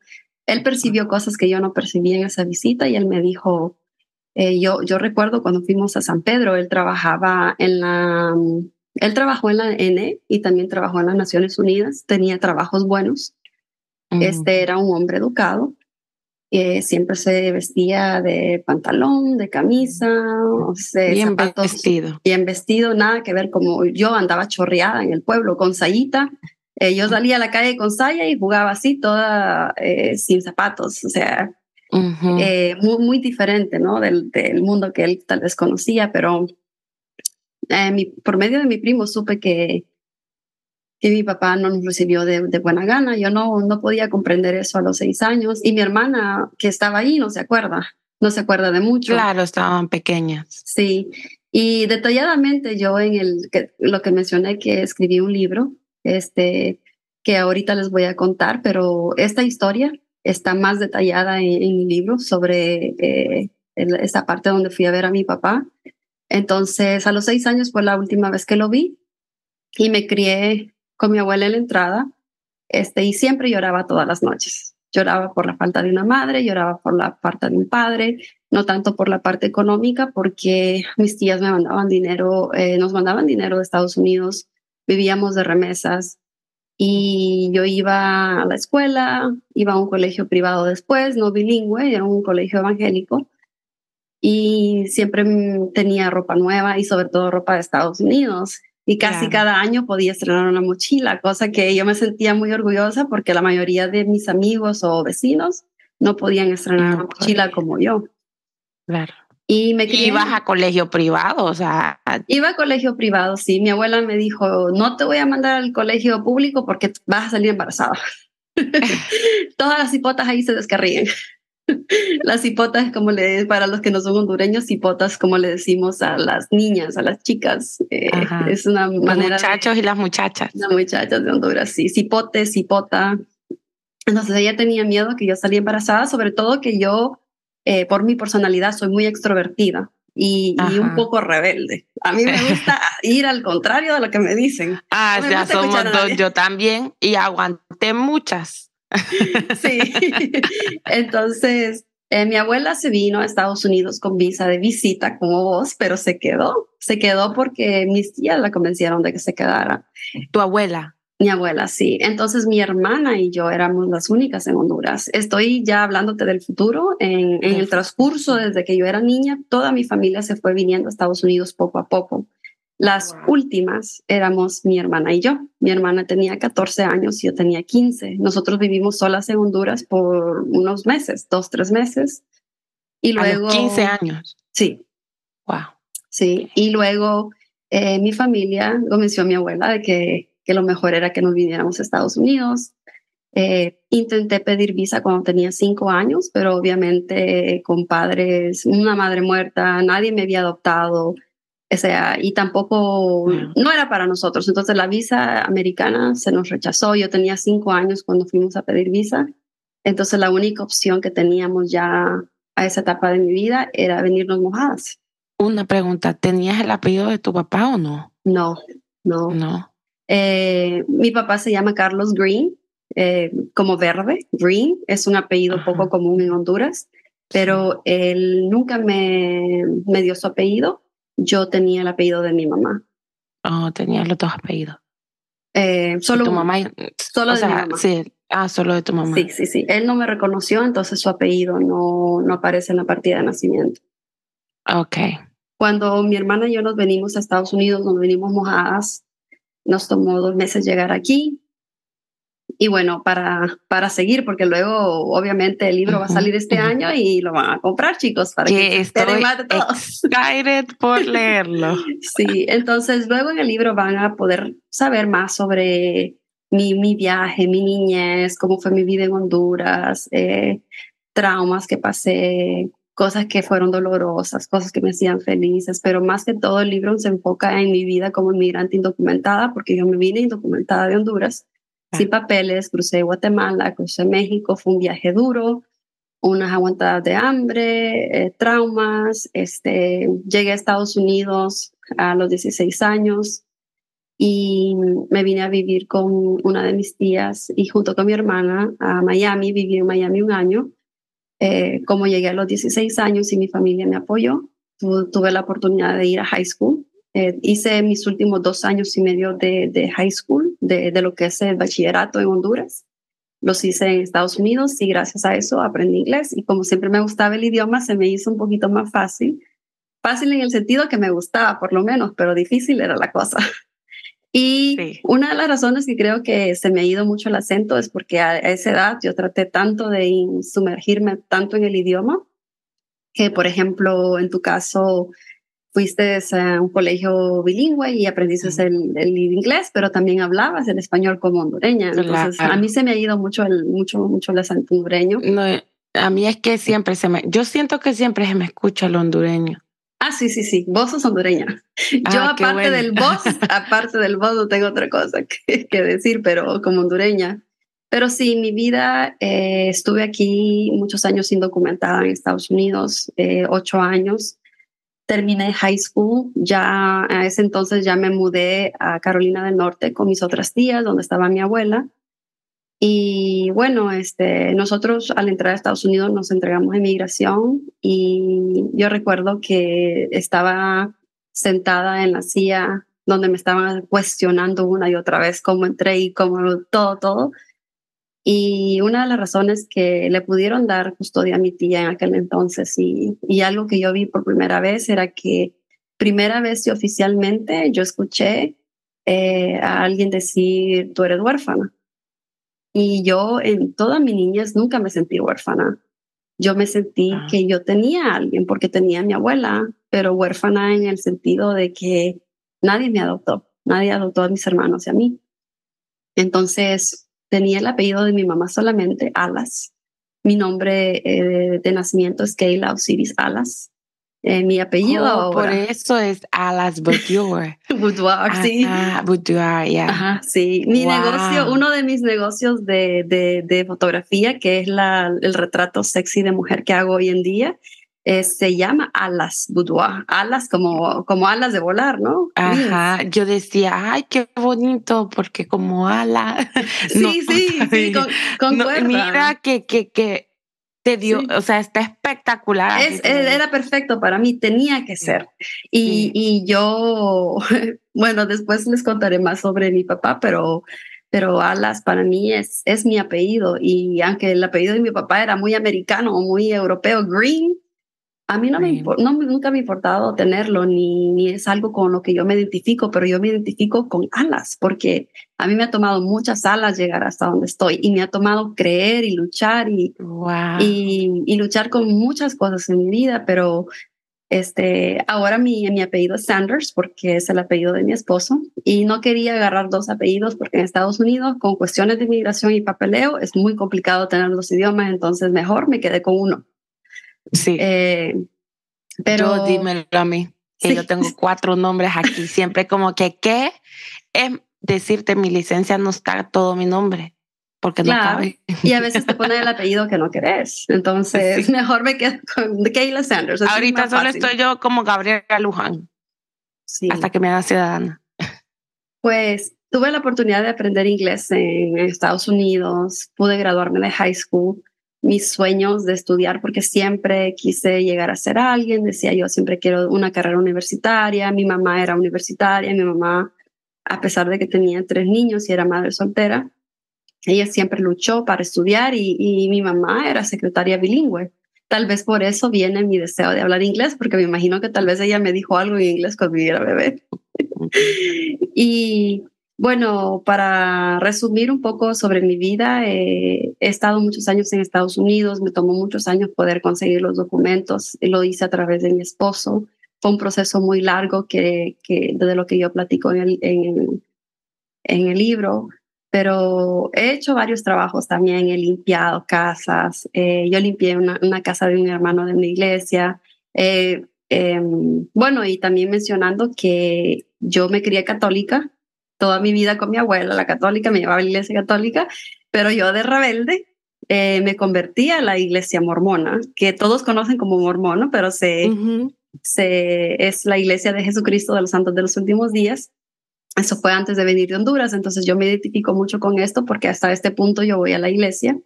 Él percibió cosas que yo no percibía en esa visita y él me dijo, eh, yo, yo recuerdo cuando fuimos a San Pedro, él trabajaba en la él trabajó en la N y también trabajó en las Naciones Unidas, tenía trabajos buenos. Este era un hombre educado, que siempre se vestía de pantalón, de camisa, o sea, bien vestido. Bien vestido, nada que ver como yo andaba chorreada en el pueblo con sayita. Eh, yo salía a la calle con saya y jugaba así, toda eh, sin zapatos, o sea, eh, muy, muy diferente, ¿no? Del, del mundo que él tal vez conocía, pero eh, por medio de mi primo supe que, que mi papá no nos recibió de, buena gana. Yo no, no podía comprender eso a los seis años. Y mi hermana, que estaba ahí, no se acuerda, no se acuerda de mucho. Claro, estaban pequeñas. Sí. Y detalladamente yo en el, que, lo que mencioné, que escribí un libro, este, que ahorita les voy a contar, pero esta historia está más detallada en, mi libro sobre eh, esa parte donde fui a ver a mi papá. Entonces, a los seis años fue la última vez que lo vi y me crié con mi abuela en la entrada este, y siempre lloraba todas las noches. Lloraba por la falta de una madre, lloraba por la falta de un padre, no tanto por la parte económica, porque mis tías me mandaban dinero, eh, nos mandaban dinero de Estados Unidos, vivíamos de remesas y yo iba a la escuela, iba a un colegio privado después, no bilingüe, era un colegio evangélico y siempre tenía ropa nueva y sobre todo ropa de Estados Unidos. Y casi cada año podía estrenar una mochila, cosa que yo me sentía muy orgullosa porque la mayoría de mis amigos o vecinos no podían estrenar una mochila como yo. Claro. Y me ibas a colegio privado, o sea. Iba a colegio privado, sí. Mi abuela me dijo, no te voy a mandar al colegio público porque vas a salir embarazada. Todas las hipotas ahí se descarrían. las hipotas, como le para los que no son hondureños, hipotas, como le decimos a las niñas, a las chicas. Eh, es una manera. Los muchachos y las muchachas. Las muchachas de Honduras, sí. Cipote, cipota. Entonces ella tenía miedo que yo saliera embarazada, sobre todo que yo, eh, por mi personalidad, soy muy extrovertida. Y, y, un poco rebelde. A mí me gusta ir al contrario de lo que me dicen. Ah, ya somos dos, yo también, y aguanté muchas. sí. Entonces, eh, mi abuela se vino a Estados Unidos con visa de visita como vos, pero se quedó. Se quedó porque mis tías la convencieron de que se quedara. ¿Tu abuela? Mi abuela, sí. Entonces mi hermana y yo éramos las únicas en Honduras. Estoy ya hablándote del futuro. En, en el transcurso, desde que yo era niña, toda mi familia se fue viniendo a Estados Unidos poco a poco. Las últimas éramos mi hermana y yo. Mi hermana tenía 14 años y yo tenía 15. Nosotros vivimos solas en Honduras por unos meses, dos, tres meses. Y luego... A 15 años. Sí. Wow. Sí. Y luego eh, mi familia convenció a mi abuela de que, que lo mejor era que nos viniéramos a Estados Unidos. Eh, intenté pedir visa cuando tenía cinco años, pero obviamente con padres, una madre muerta, nadie me había adoptado o sea, y tampoco, no era para nosotros. Entonces la visa americana se nos rechazó. Yo tenía cinco años cuando fuimos a pedir visa. Entonces la única opción que teníamos ya a esa etapa de mi vida era venirnos mojadas. Una pregunta, ¿tenías el apellido de tu papá o no? No, no. No. Eh, mi papá se llama Carlos Green, eh, como verde, Green, es un apellido poco común en Honduras, pero él nunca me, me dio su apellido yo tenía el apellido de mi mamá. Oh, tenía los dos apellidos. Eh, solo tu mamá. Solo de mi mamá. Sí, ah, solo de tu mamá. Sí, sí, sí. Él no me reconoció, entonces su apellido no, no aparece en la partida de nacimiento. Ok. Cuando mi hermana y yo nos venimos a Estados Unidos, nos venimos mojadas, nos tomó dos meses llegar aquí y bueno, para, para seguir, porque luego obviamente el libro va a salir este año y lo van a comprar, chicos, para que, estén más de todos. Excited por leerlo. sí, entonces luego en el libro van a poder saber más sobre mi, mi viaje, mi niñez, cómo fue mi vida en Honduras, eh, traumas que pasé, cosas que fueron dolorosas, cosas que me hacían felices, pero más que todo el libro se enfoca en mi vida como inmigrante indocumentada, porque yo me vine indocumentada de Honduras sin papeles, crucé Guatemala, crucé México, fue un viaje duro, unas aguantadas de hambre, eh, traumas, este, llegué a Estados Unidos a los 16 años y me vine a vivir con una de mis tías y junto con mi hermana a Miami, viví en Miami un año. Eh, como llegué a los 16 años y mi familia me apoyó, tuve la oportunidad de ir a high school eh, hice mis últimos dos años y medio de, de high school, de, de, lo que es el bachillerato en Honduras. Los hice en Estados Unidos y gracias a eso aprendí inglés. Y como siempre me gustaba el idioma, se me hizo un poquito más fácil. Fácil en el sentido que me gustaba, por lo menos, pero difícil era la cosa. Y una de las razones que creo que se me ha ido mucho el acento es porque a esa edad yo traté tanto de sumergirme tanto en el idioma que, por ejemplo, en tu caso, fuiste a un colegio bilingüe y aprendiste el, el, inglés, pero también hablabas el español como hondureña. Entonces, a mí se me ha ido mucho el, mucho, mucho el acento hondureño. No, a mí es que siempre se me, yo siento que siempre se me escucha el hondureño. Ah, sí, sí, sí, vos sos hondureña. Ah, yo aparte del vos, aparte del vos no tengo otra cosa que, que decir, pero como hondureña, Pero sí, mi vida, eh, estuve aquí muchos años indocumentada en Estados Unidos, eh, ocho años. Terminé high school, ya a ese entonces ya me mudé a Carolina del Norte con mis otras tías, donde estaba mi abuela. Y bueno, este, nosotros al entrar a Estados Unidos nos entregamos a inmigración y yo recuerdo que estaba sentada en la silla donde me estaban cuestionando una y otra vez cómo entré y cómo todo, todo. Y una de las razones que le pudieron dar custodia a mi tía en aquel entonces y, y algo que yo vi por primera vez era que primera vez y oficialmente yo escuché eh, a alguien decir, tú eres huérfana. Y yo en toda mi niñez nunca me sentí huérfana. Yo me sentí ah. que yo tenía a alguien porque tenía a mi abuela, pero huérfana en el sentido de que nadie me adoptó, nadie adoptó a mis hermanos y a mí. Entonces tenía el apellido de mi mamá solamente, Alas. Mi nombre eh, de nacimiento es Kayla Osiris Alas. Eh, mi apellido oh, Por eso es Alas Boudoir. Boudoir, sí. Ah, Boudoir, ya. sí. Mi negocio, uno de mis negocios de, de, de fotografía, que es la, el retrato sexy de mujer que hago hoy en día, eh, se llama alas boudoir, alas como, como alas de volar, ¿no? Ajá, yo decía, ay, qué bonito, porque como ala. Sí, sí, sí, con, Mira que, que, que te dio, o sea, está espectacular. Es, era perfecto para mí, tenía que ser. Y, y yo, bueno, después les contaré más sobre mi papá, pero pero Alas para mí es, es mi apellido y aunque el apellido de mi papá era muy americano, muy europeo, Green, a mí no me no, nunca me ha importado tenerlo, ni, ni es algo con lo que yo me identifico, pero yo me identifico con alas, porque a mí me ha tomado muchas alas llegar hasta donde estoy y me ha tomado creer y luchar y, y, y, luchar con muchas cosas en mi vida, pero este, ahora mi, mi apellido es Sanders porque es el apellido de mi esposo y no quería agarrar dos apellidos porque en Estados Unidos con cuestiones de inmigración y papeleo es muy complicado tener dos idiomas, entonces mejor me quedé con uno. Sí. Eh, pero dímelo a mí, que yo tengo cuatro nombres aquí, siempre como que, ¿qué? Es decirte, mi licencia no está todo mi nombre, porque no cabe. Y a veces te ponen el apellido que no querés, entonces mejor me quedo con Kayla Sanders. Ahorita solo estoy yo como Gabriela Luján, sí. hasta que me haga ciudadana. Pues tuve la oportunidad de aprender inglés en Estados Unidos, pude graduarme de high school mis sueños de estudiar porque siempre quise llegar a ser alguien, decía yo siempre quiero una carrera universitaria, mi mamá era universitaria, mi mamá, a pesar de que tenía tres niños y era madre soltera, ella siempre luchó para estudiar y, mi mamá era secretaria bilingüe. Tal vez por eso viene mi deseo de hablar inglés, porque me imagino que tal vez ella me dijo algo en inglés cuando yo era bebé. y bueno, para resumir un poco sobre mi vida, eh, he estado muchos años en Estados Unidos, me tomó muchos años poder conseguir los documentos, lo hice a través de mi esposo. Fue un proceso muy largo que, que lo que yo platico en el, en, en el libro, pero he hecho varios trabajos también, he limpiado casas, eh, yo limpié una, una, casa de un hermano de una iglesia, eh, em, bueno, y también mencionando que yo me crié católica, toda mi vida con mi abuela, la católica, me llevaba a la iglesia católica, pero yo de rebelde eh, me convertí a la iglesia mormona, que todos conocen como mormona, pero se, se, es la iglesia de Jesucristo de los Santos de los Últimos Días. Eso fue antes de venir de Honduras, entonces yo me identifico mucho con esto porque hasta este punto yo voy a la iglesia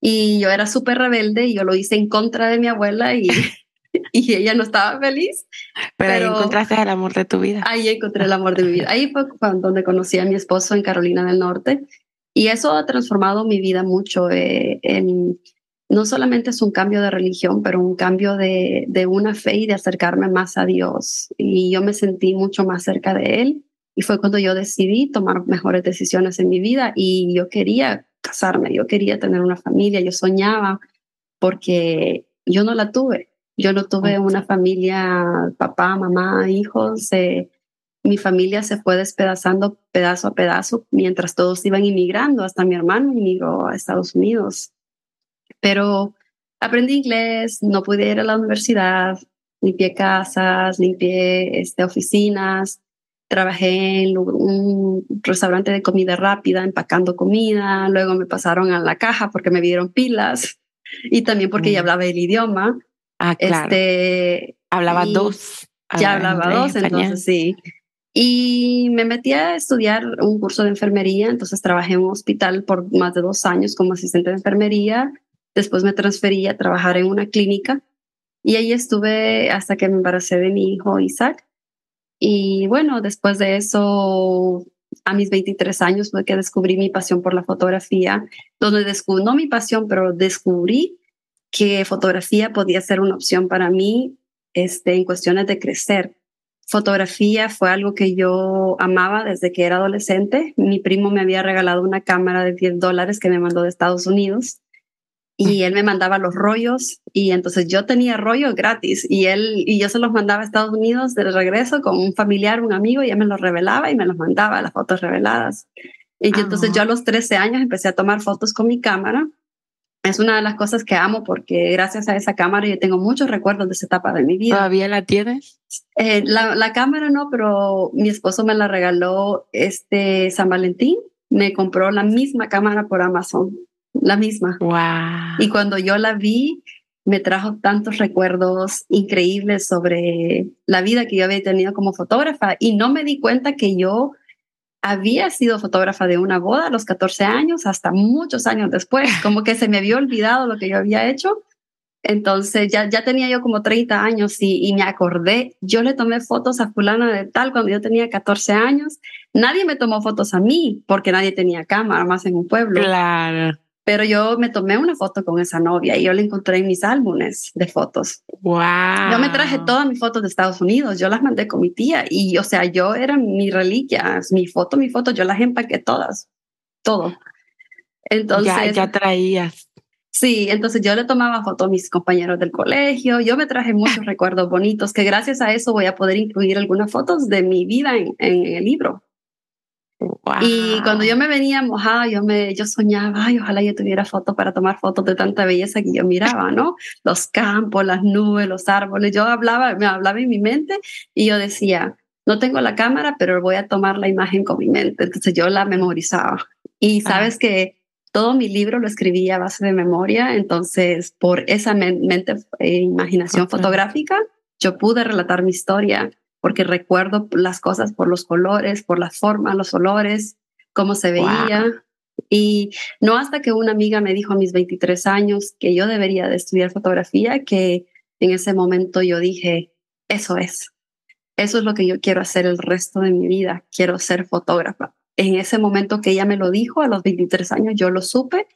y yo era súper rebelde y yo lo hice en contra de mi abuela y y ella no estaba feliz. Pero, ahí encontraste el amor de tu vida. Ahí encontré el amor de mi vida. Ahí fue donde conocí a mi esposo en Carolina del Norte. Y eso ha transformado mi vida mucho. Eh, en, no solamente es un cambio de religión, pero un cambio de, de una fe y de acercarme más a Dios. Y yo me sentí mucho más cerca de Él. Y fue cuando yo decidí tomar mejores decisiones en mi vida. Y yo quería casarme, yo quería tener una familia, yo soñaba porque yo no la tuve. Yo no tuve una familia, papá, mamá, hijos. Eh, mi familia se fue despedazando pedazo a pedazo mientras todos iban inmigrando. Hasta mi hermano inmigró a Estados Unidos. Pero aprendí inglés, no pude ir a la universidad, limpié casas, limpié este, oficinas. trabajé en un restaurante de comida rápida, empacando comida, luego me pasaron a la caja porque me dieron pilas y también porque ya mm. hablaba el idioma. Ah, claro. Este, hablaba dos. Ya hablaba dos, entonces sí. Y me metí a estudiar un curso de enfermería, entonces trabajé en un hospital por más de dos años como asistente de enfermería. Después me transferí a trabajar en una clínica y ahí estuve hasta que me embaracé de mi hijo Isaac. Y bueno, después de eso, a mis 23 años fue que descubrí mi pasión por la fotografía, donde descubrí, no mi pasión, pero descubrí que fotografía podía ser una opción para mí este, en cuestiones de crecer. Fotografía fue algo que yo amaba desde que era adolescente. Mi primo me había regalado una cámara de 10 dólares que me mandó de Estados Unidos y él me mandaba los rollos y entonces yo tenía rollos gratis y él y yo se los mandaba a Estados Unidos de regreso con un familiar, un amigo y él me los revelaba y me los mandaba las fotos reveladas. Y entonces yo a los 13 años empecé a tomar fotos con mi cámara. Es una de las cosas que amo porque gracias a esa cámara yo tengo muchos recuerdos de esa etapa de mi vida. ¿Todavía la tienes? Eh, la, la cámara no, pero mi esposo me la regaló este San Valentín. Me compró la misma cámara por Amazon la misma. Wow. Y cuando yo la vi, me trajo tantos recuerdos increíbles sobre la vida que yo había tenido como fotógrafa y no me di cuenta que yo había sido fotógrafa de una boda a los 14 años hasta muchos años después, como que se me había olvidado lo que yo había hecho. Entonces ya, ya tenía yo como 30 años y, y me acordé, yo le tomé fotos a fulana de tal cuando yo tenía 14 años. Nadie me tomó fotos a mí porque nadie tenía cámara más en un pueblo. Claro. Pero yo me tomé una foto con esa novia y yo la encontré en mis álbumes de fotos. Wow. Yo me traje todas mis fotos de Estados Unidos, yo las mandé con mi tía y, o sea, yo era mi reliquia, mi foto, mi foto, yo las empaqué todas, todo. Entonces. Ya, ya traías. Sí, entonces yo le tomaba fotos a mis compañeros del colegio, yo me traje muchos recuerdos bonitos que gracias a eso voy a poder incluir algunas fotos de mi vida en, en el libro. Y cuando yo me venía mojada, yo, me, yo soñaba, ay, ojalá yo tuviera fotos para tomar fotos de tanta belleza que yo miraba, ¿no? Los campos, las nubes, los árboles. Yo hablaba, me hablaba en mi mente y yo decía, no tengo la cámara, pero voy a tomar la imagen con mi mente. Entonces yo la memorizaba. Y sabes que todo mi libro lo escribí a base de memoria, entonces por esa mente, e imaginación fotográfica, yo pude relatar mi historia porque recuerdo las cosas por los colores, por la forma, los olores, cómo se veía. Y no hasta que una amiga me dijo a mis 23 años que yo debería de estudiar fotografía, que en ese momento yo dije, eso es, eso es lo que yo quiero hacer el resto de mi vida, quiero ser fotógrafa. En ese momento que ella me lo dijo, a los 23 años, yo lo supe,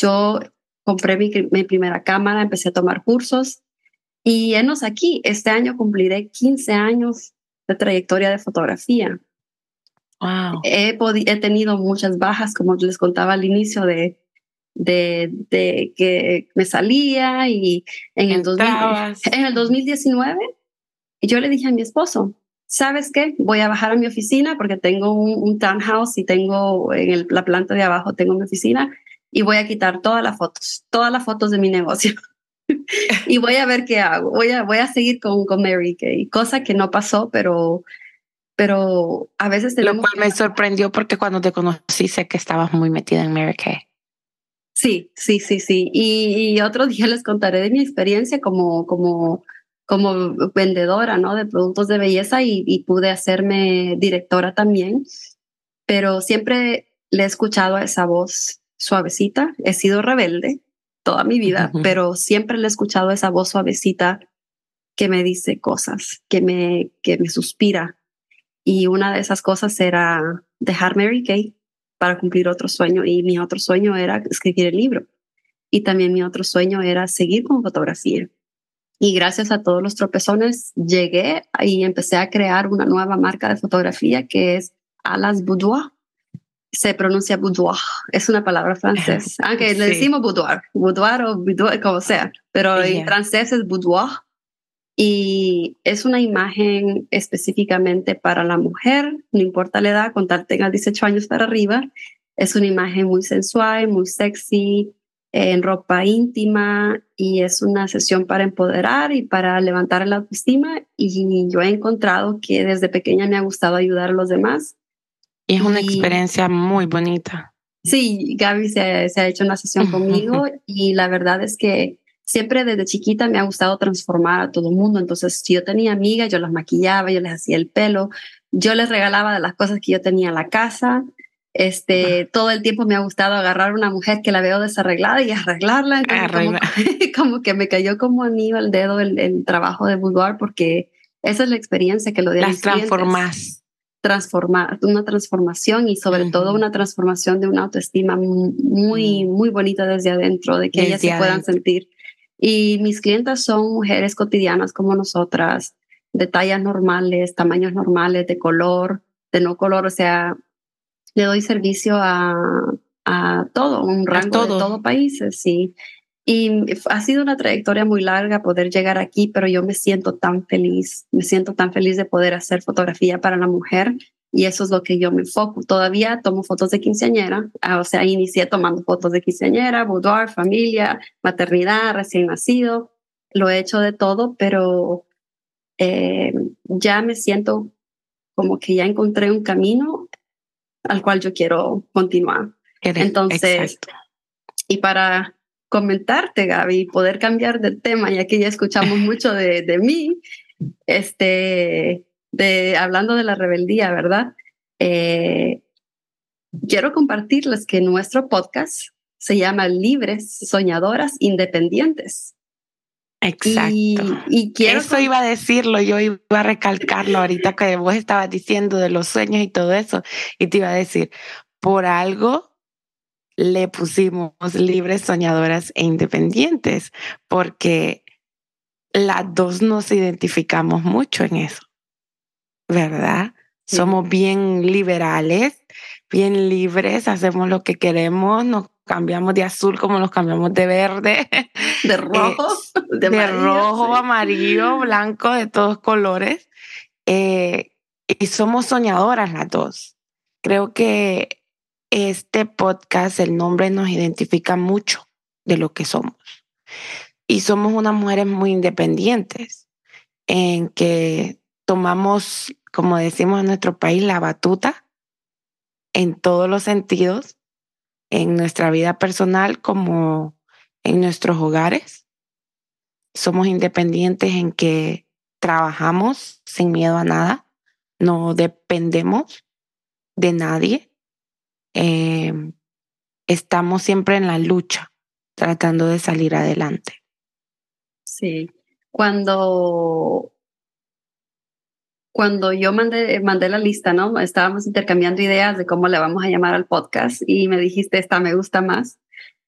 yo compré mi, mi primera cámara, empecé a tomar cursos, y enos aquí, este año cumpliré 15 años de trayectoria de fotografía. Wow. He, he tenido muchas bajas, como les contaba al inicio, de, de, de que me salía y en el, en el 2019 yo le dije a mi esposo, ¿sabes qué? Voy a bajar a mi oficina porque tengo un, townhouse y tengo en la planta de abajo, tengo mi oficina y voy a quitar todas las fotos, todas las fotos de mi negocio. y voy a ver qué hago. Voy a, voy a seguir con, con Mary Kay, cosa que no pasó, pero, pero a veces Lo cual me sorprendió porque cuando te conocí sé que estabas muy metida en Mary Kay. Sí, sí, sí, sí. Y, otro día les contaré de mi experiencia como, como, como vendedora ¿no? de productos de belleza y, y pude hacerme directora también. Pero siempre le he escuchado a esa voz suavecita. He sido rebelde, toda mi vida, pero siempre le he escuchado esa voz suavecita que me dice cosas, que me, que me suspira. Y una de esas cosas era dejar Mary Kay para cumplir otro sueño. Y mi otro sueño era escribir el libro. Y también mi otro sueño era seguir con fotografía. Y gracias a todos los tropezones llegué y empecé a crear una nueva marca de fotografía que es Alas Boudoir se pronuncia boudoir, es una palabra francesa, aunque le decimos boudoir, boudoir o boudoir, como sea, pero en francés es boudoir. Y es una imagen específicamente para la mujer, no importa la edad, con tal tenga 18 años para arriba, es una imagen muy sensual, muy sexy, en ropa íntima y es una sesión para empoderar y para levantar la autoestima. Y yo he encontrado que desde pequeña me ha gustado ayudar a los demás. Y es una experiencia muy bonita. Sí, Gaby se, se ha hecho una sesión conmigo y la verdad es que siempre desde chiquita me ha gustado transformar a todo el mundo. Entonces, si yo tenía amigas, yo las maquillaba, yo les hacía el pelo, yo les regalaba de las cosas que yo tenía en la casa. Este, todo el tiempo me ha gustado agarrar a una mujer que la veo desarreglada y arreglarla. Como, que me cayó como anillo al dedo el, trabajo de boudoir porque esa es la experiencia que lo de las transformas. Transformar, una transformación y sobre todo una transformación de una autoestima muy, mm. muy bonita desde adentro, de que ellas se puedan sentir. Y mis clientas son mujeres cotidianas como nosotras, de tallas normales, tamaños normales, de color, de no color, o sea, le doy servicio a, a todo, un rango de todo países, sí. Y ha sido una trayectoria muy larga poder llegar aquí, pero yo me siento tan feliz, me siento tan feliz de poder hacer fotografía para la mujer y eso es lo que yo me enfoco. Todavía tomo fotos de quinceañera, ah, o sea, inicié tomando fotos de quinceañera, boudoir, familia, maternidad, recién nacido, lo he hecho de todo, pero eh, ya me siento como que ya encontré un camino al cual yo quiero continuar. Entonces, y para comentarte, Gaby, poder cambiar de tema, ya que ya escuchamos mucho de, de mí, este, de, hablando de la rebeldía, ¿verdad? Eh, quiero compartirles que nuestro podcast se llama Libres, Soñadoras, Independientes. Exacto. Y, quiero eso iba a decirlo, yo iba a recalcarlo ahorita que vos estabas diciendo de los sueños y todo eso, y te iba a decir, por algo le pusimos libres, soñadoras e independientes, porque las dos nos identificamos mucho en eso, ¿verdad? Somos bien liberales, bien libres, hacemos lo que queremos, nos cambiamos de azul como nos cambiamos de verde, de rojo, eh, de, rojo, amarillo, blanco, de todos colores. Eh, y somos soñadoras las dos. Creo que este podcast, el nombre nos identifica mucho de lo que somos. Y somos unas mujeres muy independientes, en que tomamos, como decimos en nuestro país, la batuta en todos los sentidos en nuestra vida personal como en nuestros hogares. Somos independientes en que trabajamos sin miedo a nada, no dependemos de nadie. Em, estamos siempre en la lucha, tratando de salir adelante. Sí, cuando cuando yo mandé, mandé la lista, ¿no? Estábamos intercambiando ideas de cómo le vamos a llamar al podcast y me dijiste, esta me gusta más.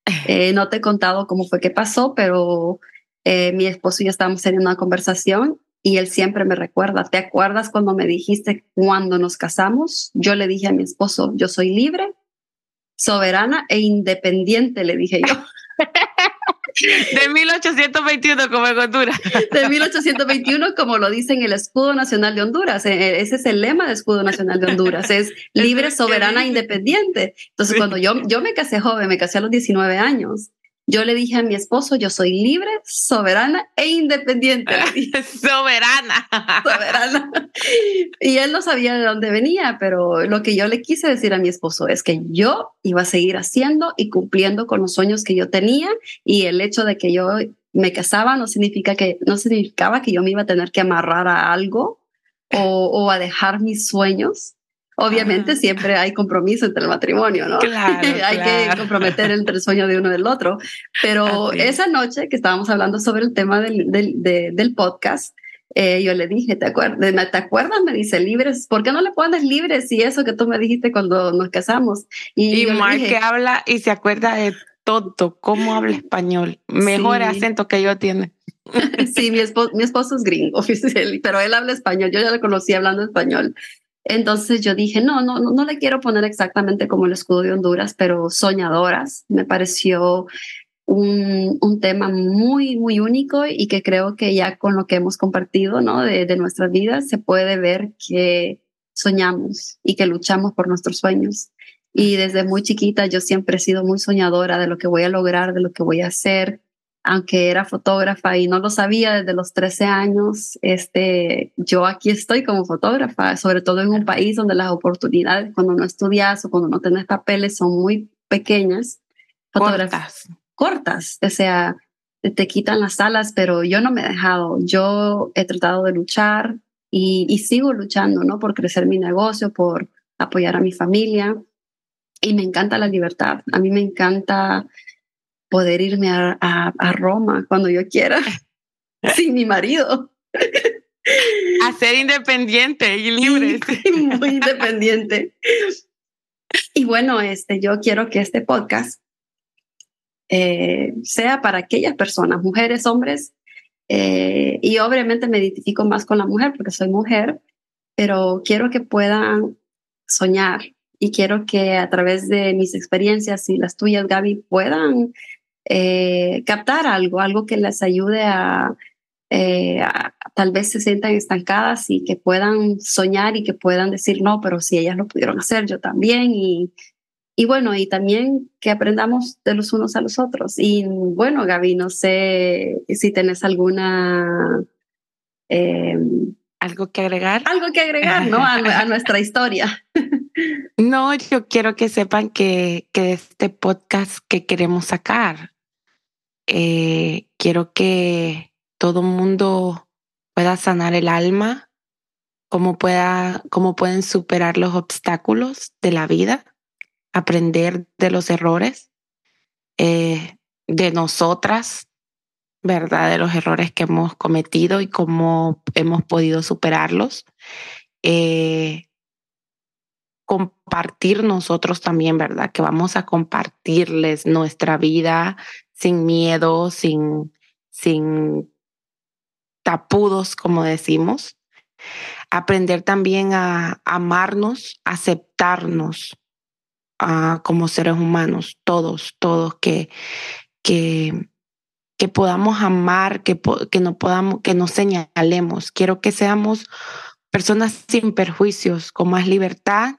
Eh, no te he contado cómo fue que pasó, pero eh, mi esposo y yo estábamos en una conversación y él siempre me recuerda, ¿te acuerdas cuando me dijiste cuando nos casamos? Yo le dije a mi esposo, yo soy libre, soberana e independiente, le dije yo. De 1821 como en Honduras. De 1821 como lo dice en el escudo nacional de Honduras. E, e, ese es el lema del escudo nacional de Honduras. Es libre, soberana, independiente. Entonces cuando yo, yo me casé joven, me casé a los 19 años. Yo le dije a mi esposo, yo soy libre, soberana e independiente. soberana. soberana. Y él no sabía de dónde venía, pero lo que yo le quise decir a mi esposo es que yo iba a seguir haciendo y cumpliendo con los sueños que yo tenía y el hecho de que yo me casaba no significa que no significaba que yo me iba a tener que amarrar a algo o, o a dejar mis sueños Obviamente siempre hay compromiso entre el matrimonio, ¿no? hay que comprometer entre el sueño de uno del otro. Pero esa noche que estábamos hablando sobre el tema del, del, podcast, eh, yo le dije, ¿te acuerdas? ¿te acuerdas? Me dice, libres, ¿por qué no le pones libres y eso que tú me dijiste cuando nos casamos? Y, y que habla y se acuerda de todo, cómo habla español, mejor acento que yo tiene. sí, mi esposo, mi esposo es gringo, pero él habla español, yo ya lo conocí hablando español. Entonces yo dije, no, no, no, le quiero poner exactamente como el escudo de Honduras, pero soñadoras. Me pareció un, un, tema muy, muy único y que creo que ya con lo que hemos compartido ¿no? de, de nuestras vidas se puede ver que soñamos y que luchamos por nuestros sueños. Y desde muy chiquita yo siempre he sido muy soñadora de lo que voy a lograr, de lo que voy a hacer. Aunque era fotógrafa y no lo sabía desde los 13 años, este, yo aquí estoy como fotógrafa, sobre todo en un país donde las oportunidades cuando no estudias o cuando no tienes papeles son muy pequeñas. Cortas. Cortas. O sea, te quitan las alas, pero yo no me he dejado. Yo he tratado de luchar y, y sigo luchando, ¿no? Por crecer mi negocio, por apoyar a mi familia. Y me encanta la libertad. A mí me encanta poder irme a, a, Roma cuando yo quiera, sin mi marido. A ser independiente y libre. muy independiente. Y bueno, este, yo quiero que este podcast eh, sea para aquellas personas, mujeres, hombres, eh, y obviamente me identifico más con la mujer porque soy mujer, pero quiero que puedan soñar y quiero que a través de mis experiencias y las tuyas, Gaby, puedan eh, captar algo, algo que les ayude a, a, tal vez se sientan estancadas y que puedan soñar y que puedan decir, no, pero si ellas lo pudieron hacer, yo también. Y, y bueno, y también que aprendamos de los unos a los otros. Y bueno, Gaby, no sé si tenés alguna... Em, ¿Algo que agregar? Algo que agregar, ¿no? A, nuestra historia. No, yo quiero que sepan que, que este podcast que queremos sacar, eh, quiero que todo mundo pueda sanar el alma, cómo, pueda, cómo pueden superar los obstáculos de la vida aprender de los errores eh, de nosotras, ¿verdad? De los errores que hemos cometido y cómo hemos podido superarlos. Eh, compartir nosotros también, ¿verdad? Que vamos a compartirles nuestra vida sin miedo, sin, sin tapudos, como decimos. Aprender también a amarnos, aceptarnos, como seres humanos, todos, todos, que, que, que podamos amar, que, que, no podamos, que nos señalemos. Quiero que seamos personas sin perjuicios, con más libertad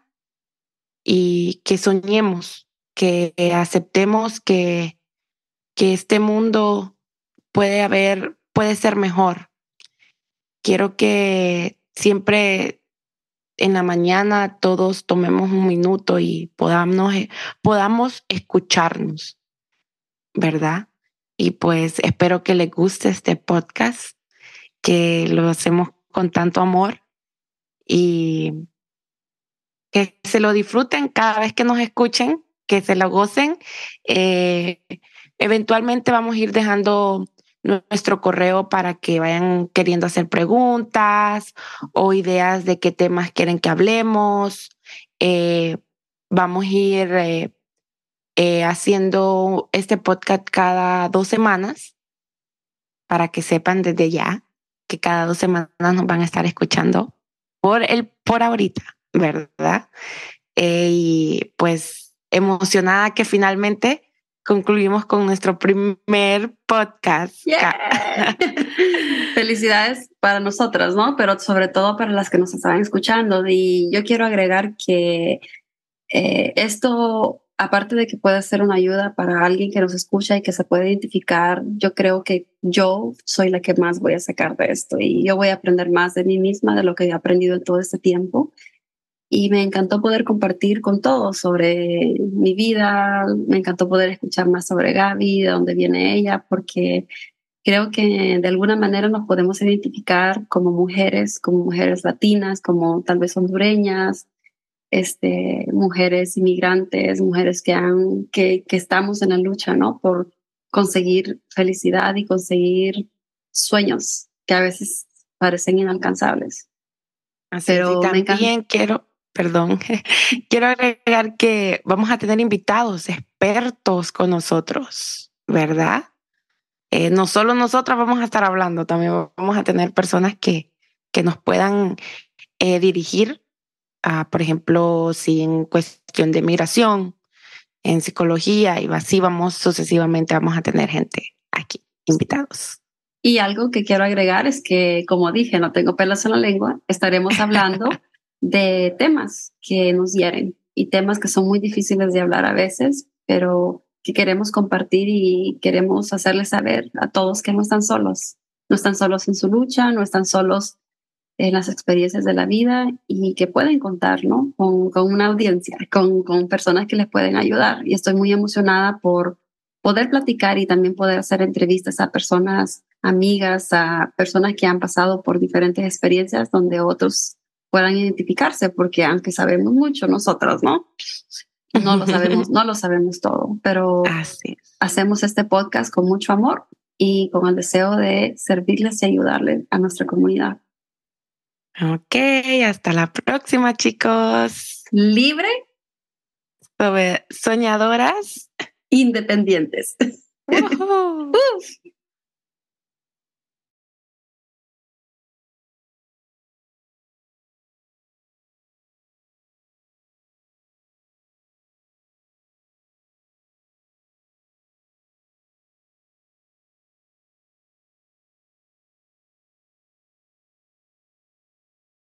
y que soñemos, que aceptemos que, que este mundo puede haber, puede ser mejor. Quiero que siempre en la mañana todos tomemos un minuto y podamos, eh, podamos escucharnos, ¿verdad? Y pues espero que les guste este podcast, que lo hacemos con tanto amor y que se lo disfruten cada vez que nos escuchen, que se lo gocen. Eh, eventualmente vamos a ir dejando nuestro correo para que vayan queriendo hacer preguntas o ideas de qué temas quieren que hablemos. Eh, vamos a ir eh, eh, haciendo este podcast cada dos semanas para que sepan desde ya que cada dos semanas nos van a estar escuchando por el por ahorita, ¿verdad? y pues emocionada que finalmente concluimos con nuestro primer podcast. Felicidades para nosotras, ¿no? Pero sobre todo para las que nos estaban escuchando. Y yo quiero agregar que eh, esto, aparte de que puede ser una ayuda para alguien que nos escucha y que se puede identificar, yo creo que yo soy la que más voy a sacar de esto y yo voy a aprender más de mí misma, de lo que he aprendido en todo este tiempo y me encantó poder compartir con todos sobre mi vida, me encantó poder escuchar más sobre Gaby, de dónde viene ella, porque creo que de alguna manera nos podemos identificar como mujeres, como mujeres latinas, como tal vez hondureñas, este, mujeres inmigrantes, mujeres que, han, que, que estamos en la lucha, ¿no? Por conseguir felicidad y conseguir sueños que a veces parecen inalcanzables. Así Pero también quiero, perdón, quiero agregar que vamos a tener invitados expertos con nosotros, ¿verdad? Eh, no solo nosotras vamos a estar hablando, también vamos a tener personas que, que nos puedan eh, dirigir, a, por ejemplo, si en cuestión de migración, en psicología y así vamos sucesivamente, vamos a tener gente aquí, invitados. Y algo que quiero agregar es que, como dije, no tengo pelos en la lengua, estaremos hablando de temas que nos hieren y temas que son muy difíciles de hablar a veces, pero que queremos compartir y queremos hacerles saber a todos que no están solos, no están solos en su lucha, no están solos en las experiencias de la vida y que pueden contar, ¿no? Con, una audiencia, con, con personas que les pueden ayudar. Y estoy muy emocionada por poder platicar y también poder hacer entrevistas a personas amigas, a personas que han pasado por diferentes experiencias donde otros puedan identificarse, porque aunque sabemos mucho nosotros, ¿no? No lo sabemos, no lo sabemos todo, pero hacemos este podcast con mucho amor y con el deseo de servirles y ayudarles a nuestra comunidad. Ok, hasta la próxima, chicos. Libre. Soñadoras. Independientes.